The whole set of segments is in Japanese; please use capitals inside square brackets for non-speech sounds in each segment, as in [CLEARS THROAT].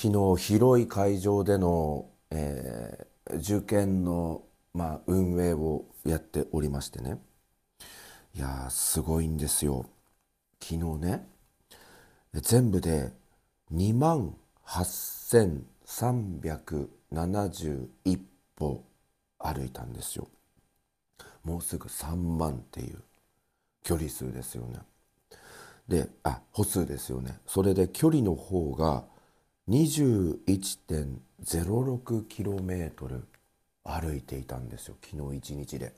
昨日広い会場での、えー、受験の、まあ、運営をやっておりましてね。いやすごいんですよ。昨日ね全部で2万8371歩歩いたんですよ。もうすぐ3万っていう距離数ですよね。であ歩数ですよね。それで距離の方が 21.06km 歩いていたんですよ昨日一日で。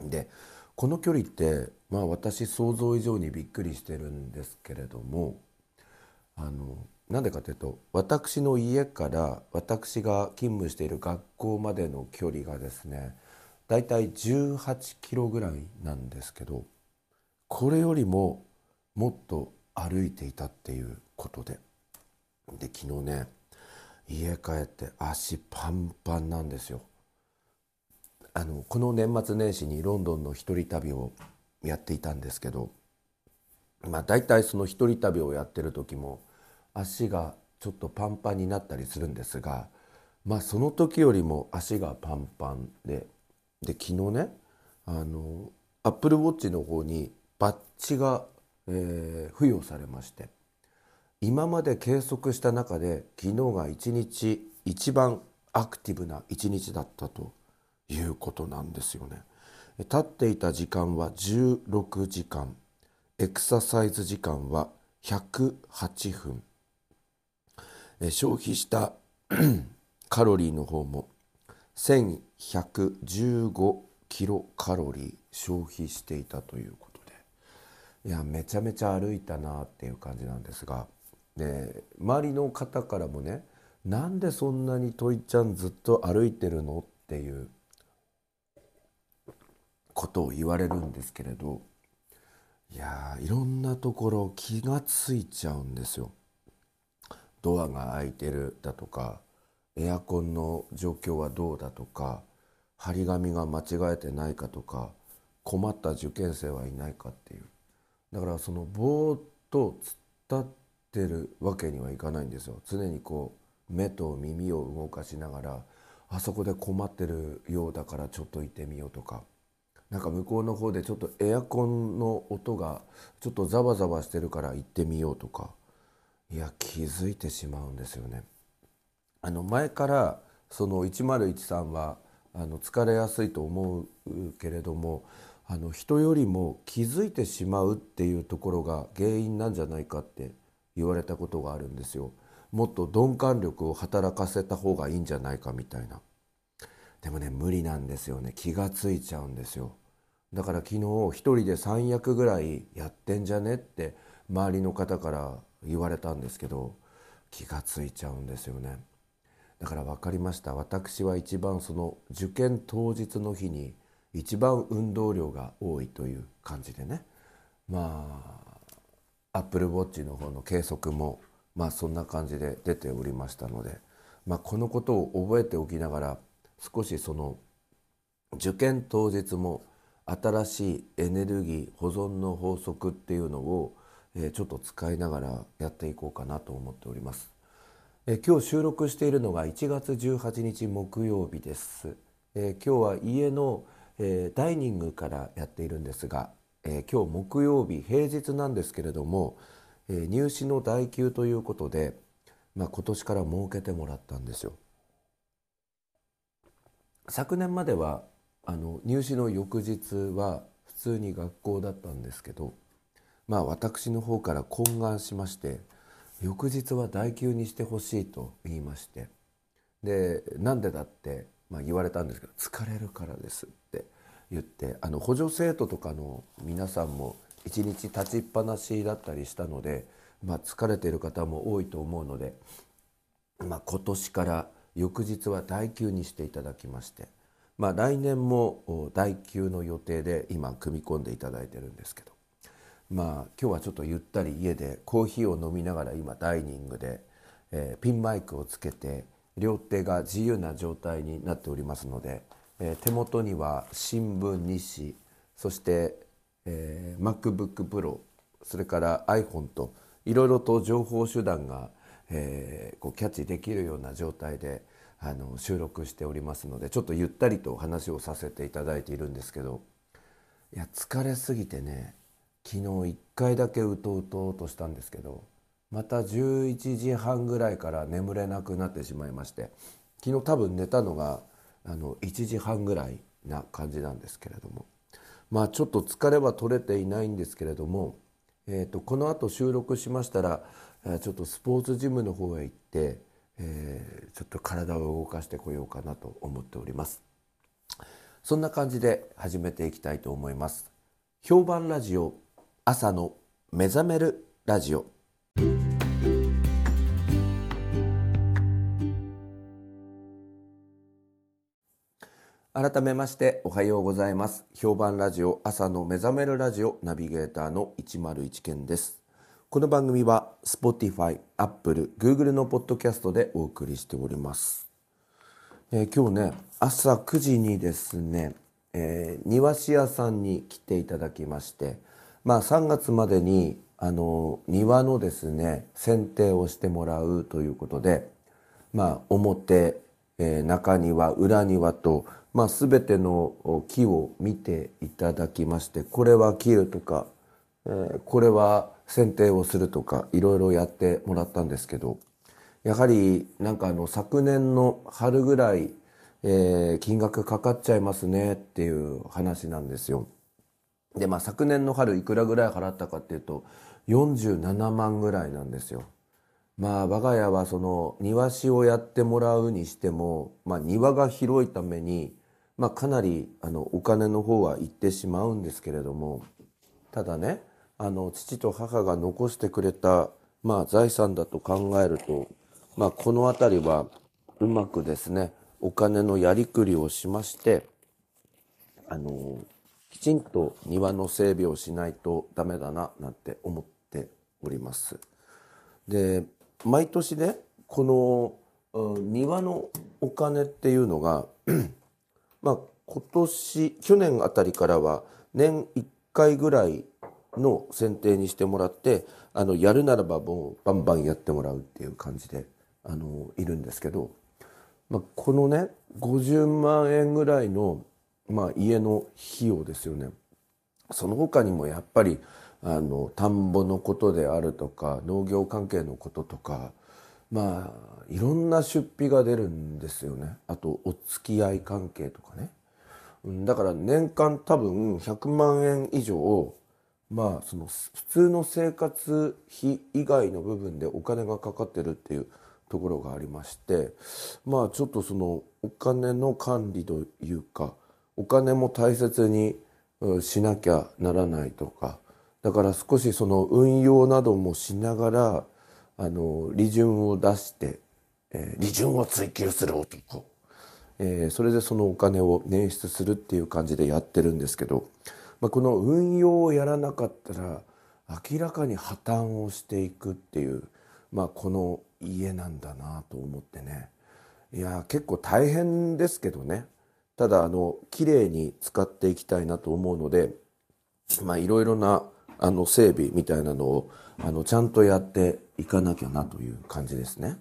でこの距離ってまあ私想像以上にびっくりしてるんですけれどもあのなんでかというと私の家から私が勤務している学校までの距離がですねだいたい18キロぐらいなんですけどこれよりももっと歩いていたっていうことでで昨日ね家帰って足パンパンなんですよ。あのこの年末年始にロンドンの一人旅をやっていたんですけどまあ大体その一人旅をやってる時も足がちょっとパンパンになったりするんですがまあその時よりも足がパンパンでで昨日ねあのアップルウォッチの方にバッジが、えー、付与されまして。今まで計測した中で昨日が一日一番アクティブな一日だったということなんですよね。立っていた時間は16時間。エクササイズ時間は108分。消費した [CLEARS THROAT] カロリーの方も1115キロカロリー消費していたということで。いやめちゃめちゃ歩いたなっていう感じなんですがで周りの方からもねなんでそんなにトイちゃんずっと歩いてるの？っていうことを言われるんですけれどいやいろんなところ気がついちゃうんですよ。ドアが開いてるだとかエアコンの状況はどうだとか張り紙が間違えてないかとか困った受験生はいないかっていうだからそのぼーっと突っ立っててるわけにはいかないんですよ。常にこう目と耳を動かしながらあそこで困ってるようだからちょっと行ってみようとか。なんか向こうの方でちょっとエアコンの音がちょっとざわざわしてるから行ってみようとか。いや気づいてしまうんですよね。あの前からその1013はあの疲れやすいと思うけれどもあの人よりも気づいてしまうっていうところが原因なんじゃないかって言われたことがあるんですよ。もっと鈍感力を働かせた方がいいんじゃないかみたいな。でもね無理なんですよね気がついちゃうんですよ。だから昨日一人で3役ぐらいやってんじゃねって周りの方から言われたんですけど気がついちゃうんですよね。だから分かりました私は一番その受験当日の日に一番運動量が多いという感じでねまああアップルウォッチの方の計測もまあそんな感じで出ておりましたので、まあ、このことを覚えておきながら少しその受験当日も新しいエネルギー保存の法則っていうのをえちょっと使いながらやっていこうかなと思っております。え今日収録しているのが1月18日木曜日です、え今日は家の、えダイニングからやっているんですが、え今日木曜日平日なんですけれども、え入試の代休ということで、まあ、今年から設けてもらったんですよ。昨年まではあの入試の翌日は普通に学校だったんですけどまあ私の方から懇願しまして翌日は代休にしてほしいと言いましてでなんでだって、まあ、言われたんですけど疲れるからですって言ってあの補助生徒とかの皆さんも一日立ちっぱなしだったりしたので、まあ、疲れてる方も多いと思うので、まあ、今年から翌日は代休にしていただきまして、まあ、来年も代休の予定で今組み込んでいただいてるんですけどまあ今日はちょっとゆったり家でコーヒーを飲みながら今ダイニングで、えー、ピンマイクをつけて両手が自由な状態になっておりますので、えー、手元には新聞2紙そして、えー、MacBook Pro それから iPhone といろいろと情報手段が、えー、こうキャッチできるような状態であの収録しておりますのでちょっとゆったりと話をさせていただいているんですけどいや疲れすぎてね昨日1回だけうとうととしたんですけどまた11時半ぐらいから眠れなくなってしまいまして昨日多分寝たのがあの1時半ぐらいな感じなんですけれども。まあちょっと疲れは取れていないんですけれども、えー、とこのあと収録しましたらちょっとスポーツジムの方へ行って、えー、ちょっと体を動かしてこようかなと思っております。そんな感じで始めていきたいと思います。評判ラジオ朝の目覚めるラジオ。改めましておはようございます。評判ラジオ朝の目覚めるラジオナビゲーターの101健です。この番組は Spotify、Apple、Google のポッドキャストでお送りしております、えー、今日ね朝9時にですね、えー、庭師屋さんに来ていただきましてまあ3月までにあの庭のですね剪定をしてもらうということでまあ表、えー、中庭裏庭とまあ、全ての木を見ていただきましてこれは切るとか、えー、これは剪定をするとかいろいろやってもらったんですけどやはりなんかあの昨年の春ぐらい、えー、金額かかっちゃいますねっていう話なんですよ。でまあ昨年の春いくらぐらい払ったかっていうと47万ぐらいなんですよ。まあ我が家はその庭師をやってもらうにしても、まあ、庭が広いためにまあ、かなりあのお金の方は行ってしまうんですけれどもただねあの父と母が残してくれた、まあ、財産だと考えると、まあ、この辺りはうまくですねお金のやりくりをしましてあのきちんと庭の整備をしないとダメだななんて思っております。で毎年ねこの庭のお金っていうのがまあ、今年去年あたりからは年1回ぐらいの選定にしてもらってあのやるならばもうバンバンやってもらうっていう感じであのいるんですけど、まあ、このね50万円ぐらいの、まあ、家の費用ですよね。その他にもやっぱりあの田んぼのことであるとか農業関係のこととかまあいろんな出費が出るんですよね。あとお付き合い関係とかね。だから年間多分100万円以上まあその普通の生活費以外の部分でお金がかかってるっていうところがありましてまあちょっとそのお金の管理というかお金も大切にしなきゃならないとかだから少しその運用などもしながらあの利潤を出して、えー、利潤を追求する男、えー、それでそのお金を捻出するっていう感じでやってるんですけど、まあ、この運用をやらなかったら明らかに破綻をしていくっていう、まあ、この家なんだなと思ってね。いや結構大変ですけどね。ただあの綺麗に使っていきたいなと思うのでまあいろいろなあの整備みたいなのをあのちゃんとやっていかなきゃなという感じですね。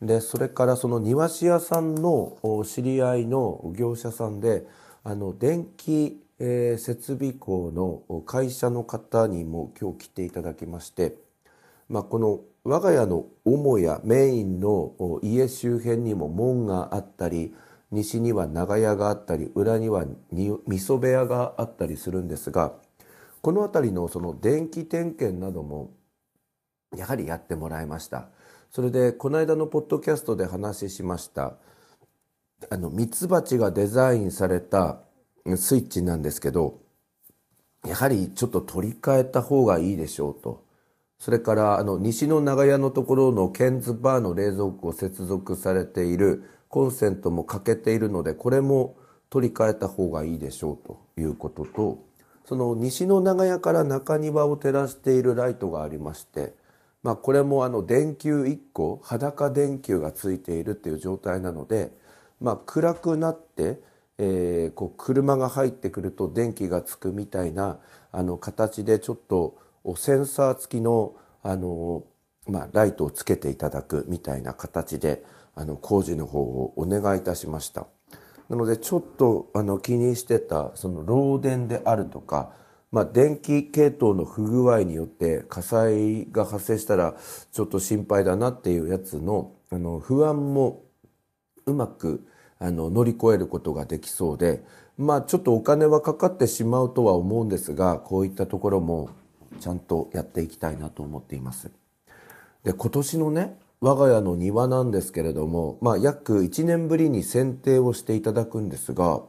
でそれからその庭師屋さんの知り合いの業者さんであの電気、え、設備工の会社の方にも今日来ていただきまして、まあ、この我が家の母屋メインの家周辺にも門があったり西には長屋があったり裏には味噌部屋があったりするんですがこの辺りのその電気点検などもやはりやってもらいました。それでこの間のポッドキャストで話しましたあのミツバチがデザインされたスイッチなんですけどやはりちょっと取り替えた方がいいでしょうとそれからあの西の長屋のところのケンズバーの冷蔵庫を接続されているコンセントも欠けているのでこれも取り替えた方がいいでしょうということとその西の長屋から中庭を照らしているライトがありましてまあ、これもあの電球1個裸電球がついているっていう状態なので、まあ、暗くなって、えー、こう車が入ってくると電気がつくみたいなあの形でちょっとセンサー付きのあのまあ、ライトをつけていただくみたいな形であの工事の方をお願いいたしました。なのでちょっとあの気にしてたその漏電であるとか、まあ、電気系統の不具合によって火災が発生したらちょっと心配だなっていうやつのあの不安もうまくあの乗り越えることができそうでまあちょっとお金はかかってしまうとは思うんですがこういったところもちゃんとやっていきたいなと思っています。で今年のね我が家の庭なんですけれども、まあ、約1年ぶりに剪定をしていただくんですが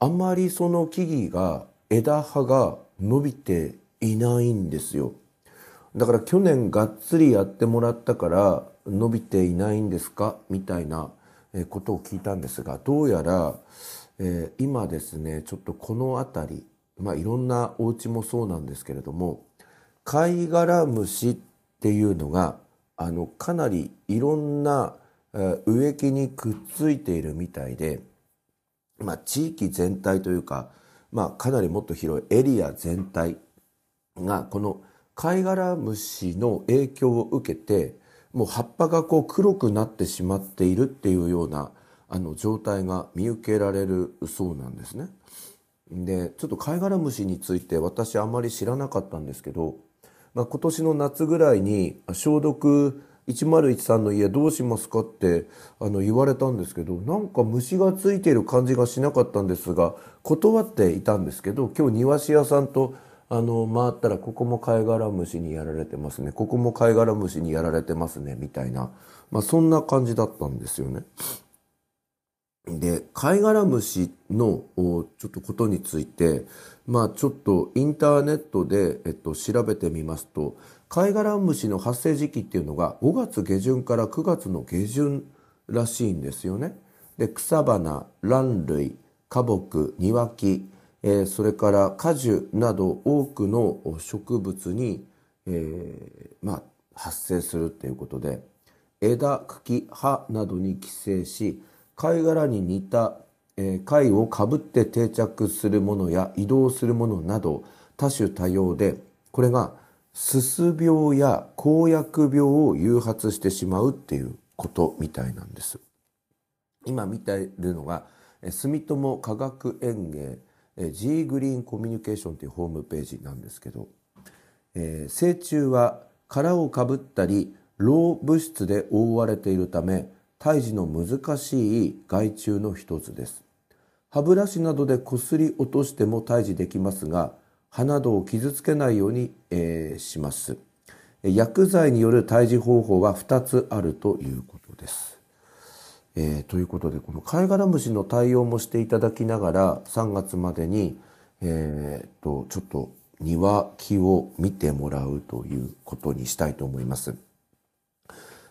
あまりその木々が枝葉が伸びていないんですよ。だから去年がっつりやってもらったから伸びていないんですか？みたいなことを聞いたんですがどうやら、えー、今ですねちょっとこの辺りまあいろんなお家もそうなんですけれども貝殻虫っていうのがあのかなりいろんな植木にくっついているみたいで、まあ、地域全体というか、まあ、かなりもっと広いエリア全体がこの貝殻虫の影響を受けてもう葉っぱがこう黒くなってしまっているっていうようなあの状態が見受けられるそうなんですね。でちょっと貝殻虫について私あんまり知らなかったんですけどまあ、今年の夏ぐらいに消毒1013の家どうしますか？ってあの言われたんですけどなんか虫がついている感じがしなかったんですが断っていたんですけど今日庭師屋さんとあの回ったらここも貝殻虫にやられてますねここも貝殻虫にやられてますねみたいな、まあ、そんな感じだったんですよね。で貝殻虫のちょっとことについてまあちょっとインターネットで、えっと、調べてみますと貝殻虫の発生時期っていうのが5月下旬から9月の下旬らしいんですよね。で草花卵類花木庭木、えー、それから果樹など多くの植物に、えー、まあ、発生するっていうことで枝茎葉などに寄生し貝殻に似た、えー、貝をかぶって定着するものや移動するものなど多種多様でこれがすす病や公約病を誘発してしまうっていうことみたいなんです。今見ているのが住友科学園芸 G グリーンコミュニケーションというホームページなんですけど、えー、成虫は殻をかぶったり老物質で覆われているため胎児の難しい害虫の一つです。歯ブラシなどでこすり落としても退治できますが、歯などを傷つけないように、えー、します。薬剤による退治方法は2つあるということです。えー、ということでこの貝殻虫の対応もしていただきながら3月までに、えー、とちょっと庭木を見てもらうということにしたいと思います。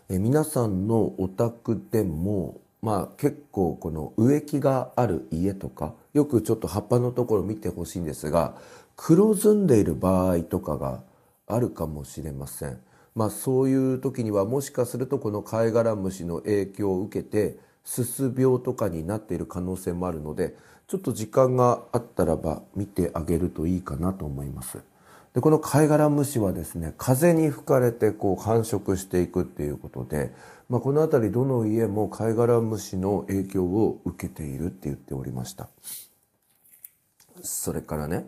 え皆さんのお宅でもまあ結構この植木がある家とかよくちょっと葉っぱのところ見てほしいんですが黒ずんでいる場合とかがあるかもしれません。まあそういう時にはもしかするとこの貝殻虫の影響を受けてすす病とかになっている可能性もあるのでちょっと時間があったらば見てあげるといいかなと思います。でこの貝殻虫はですね風に吹かれてこう繁殖していくっていうことで、まあ、この辺りどの家も貝殻虫の影響を受けているって言っておりましたそれからね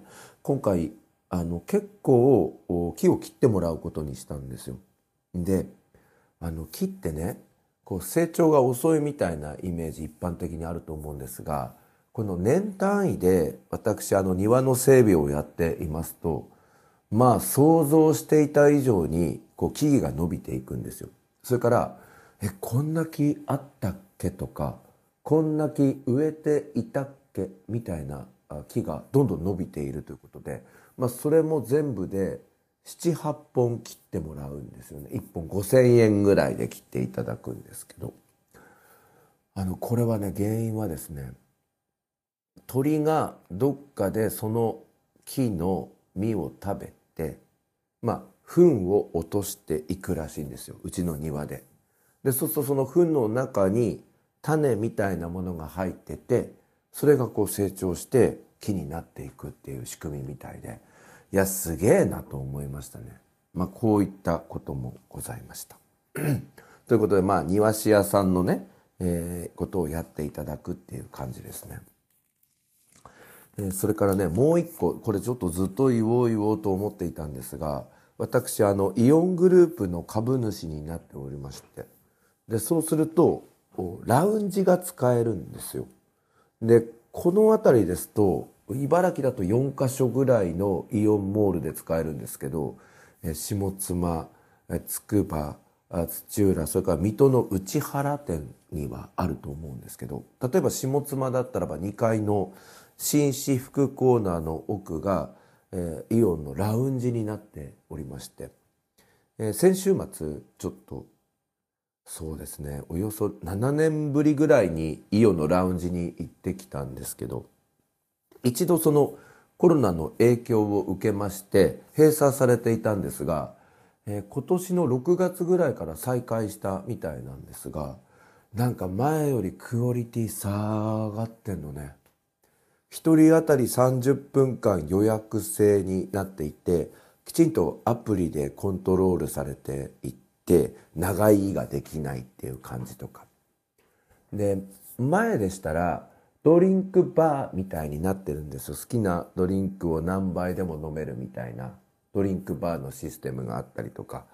今回あの結構木を切ってもらうことにしたんですよであの木ってねこう成長が遅いみたいなイメージ一般的にあると思うんですがこの年単位で私あの庭の整備をやっていますとまあ想像していた以上にこう木々が伸びていくんですよ。それからえこんな木あったっけとかこんな木植えていたっけみたいな木がどんどん伸びているということで、まあ、それも全部で78本切ってもらうんですよね。1本5,000円ぐらいで切っていただくんですけど。あのこれはね原因はですね鳥がどっかでその木の実を食べてまあ糞を落としていくらしいんですよ。うちの庭で。でそうするとその糞の中に種みたいなものが入っててそれがこう成長して木になっていくっていう仕組みみたいでいやすげえなと思いましたね。まあ、こういったこともございました。[CLEARS THROAT] ということでまあ庭師屋さんのね、えー、ことをやっていただくっていう感じですね。えそれからねもう一個これちょっとずっと言おう言おうと思っていたんですが私あのイオングループの株主になっておりましてでそうするとラウンジが使えるんですよ。でこの辺りですと茨城だと4か所ぐらいのイオンモールで使えるんですけど下妻筑波土浦それから水戸の内原店にはあると思うんですけど例えば下妻だったらば2階の紳士服コーナーの奥が、えー、イオンのラウンジになっておりまして、えー、先週末ちょっとそうですねおよそ7年ぶりぐらいにイオのラウンジに行ってきたんですけど一度そのコロナの影響を受けまして閉鎖されていたんですが、えー、今年の6月ぐらいから再開したみたいなんですがなんか前よりクオリティ下がってんのね。1人当たり30分間予約制になっていてきちんとアプリでコントロールされていって長居ができないっていう感じとか。で前でしたらドリンクバーみたいになってるんですよ。好きなドリンクを何杯でも飲めるみたいなドリンクバーのシステムがあったりとか。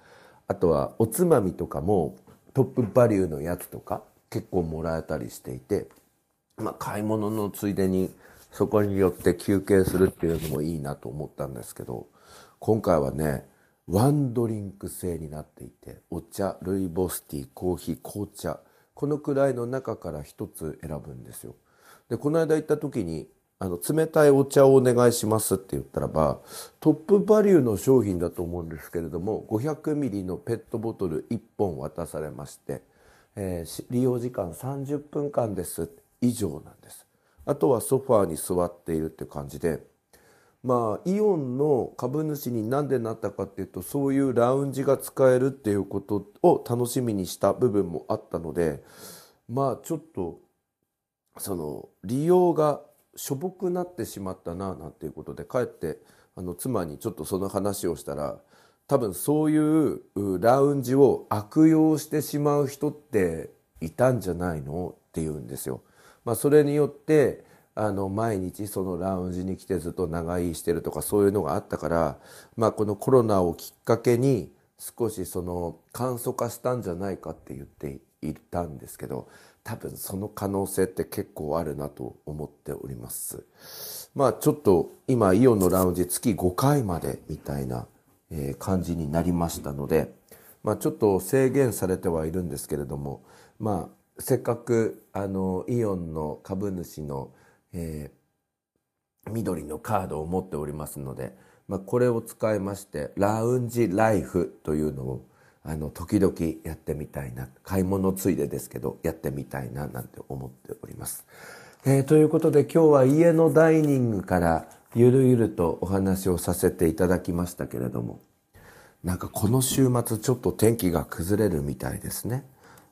あとはおつまみとかもトップバリューのやつとか結構もらえたりしていて。まあ買い物のついでにそこによって休憩するっていうのもいいなと思ったんですけど今回はねワンドリンク制になっていてお茶ルイボスティーコーヒー紅茶このくらいの中から一つ選ぶんですよ。でこの間行った時にあの冷たいお茶をお願いしますって言ったらばトップバリューの商品だと思うんですけれども500ミリのペットボトル1本渡されまして、えー、利用時間30分間です以上なんです。あとはソファーに座っているって感じでまあイオンの株主に何でなったかっていうとそういうラウンジが使えるっていうことを楽しみにした部分もあったのでまあちょっとその利用がしょぼくなってしまったななんていうことで帰ってあの妻にちょっとその話をしたら多分そういうラウンジを悪用してしまう人っていたんじゃないの？って言うんですよ。まあ、それによってあの毎日そのラウンジに来てずっと長居してるとかそういうのがあったから、まあ、このコロナをきっかけに少しその簡素化したんじゃないかって言っていたんですけど多分その可能性って結構あるなと思っております。まあちょっと今イオンのラウンジ月5回までみたいな感じになりましたので、まあちょっと制限されてはいるんですけれども、まあせっかくあのイオンの株主の、えー、緑のカードを持っておりますので、まあ、これを使いましてラウンジライフというのをあの時々やってみたいな買い物ついでですけどやってみたいななんて思っております。えー、ということで今日は家のダイニングからゆるゆるとお話をさせていただきましたけれどもなんかこの週末ちょっと天気が崩れるみたいですね。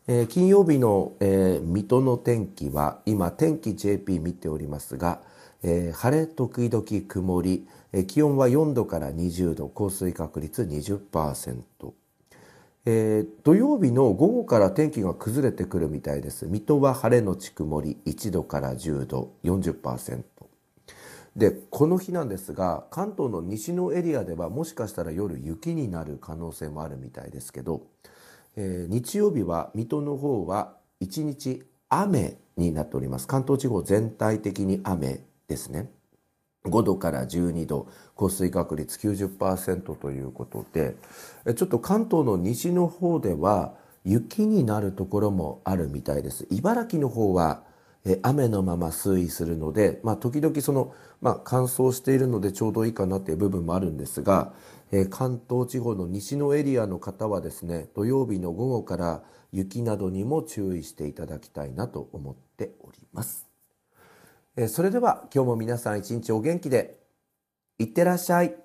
えー、金曜日の、えー、水戸の天気は今天気 JP 見ておりますが、えー、晴れ時々曇り、え、気温は4度から20度降水確率20%、えー、土曜日の午後から天気が崩れてくるみたいです。水戸は晴れのち曇り1度から10度40%でこの日なんですが関東の西のエリアではもしかしたら夜雪になる可能性もあるみたいですけどえー、日曜日は水戸の方は一日雨になっております。関東地方全体的に雨ですね。5度から12度降水確率90%ということでちょっと関東の西の方では雪になるところもあるみたいです。茨城の方は雨のまま推移するので、まあ、時々その、まあ、乾燥しているのでちょうどいいかなっていう部分もあるんですが、え関東地方の西のエリアの方はですね土曜日の午後から雪などにも注意していただきたいなと思っております。えそれでは今日も皆さん一日お元気でいってらっしゃい。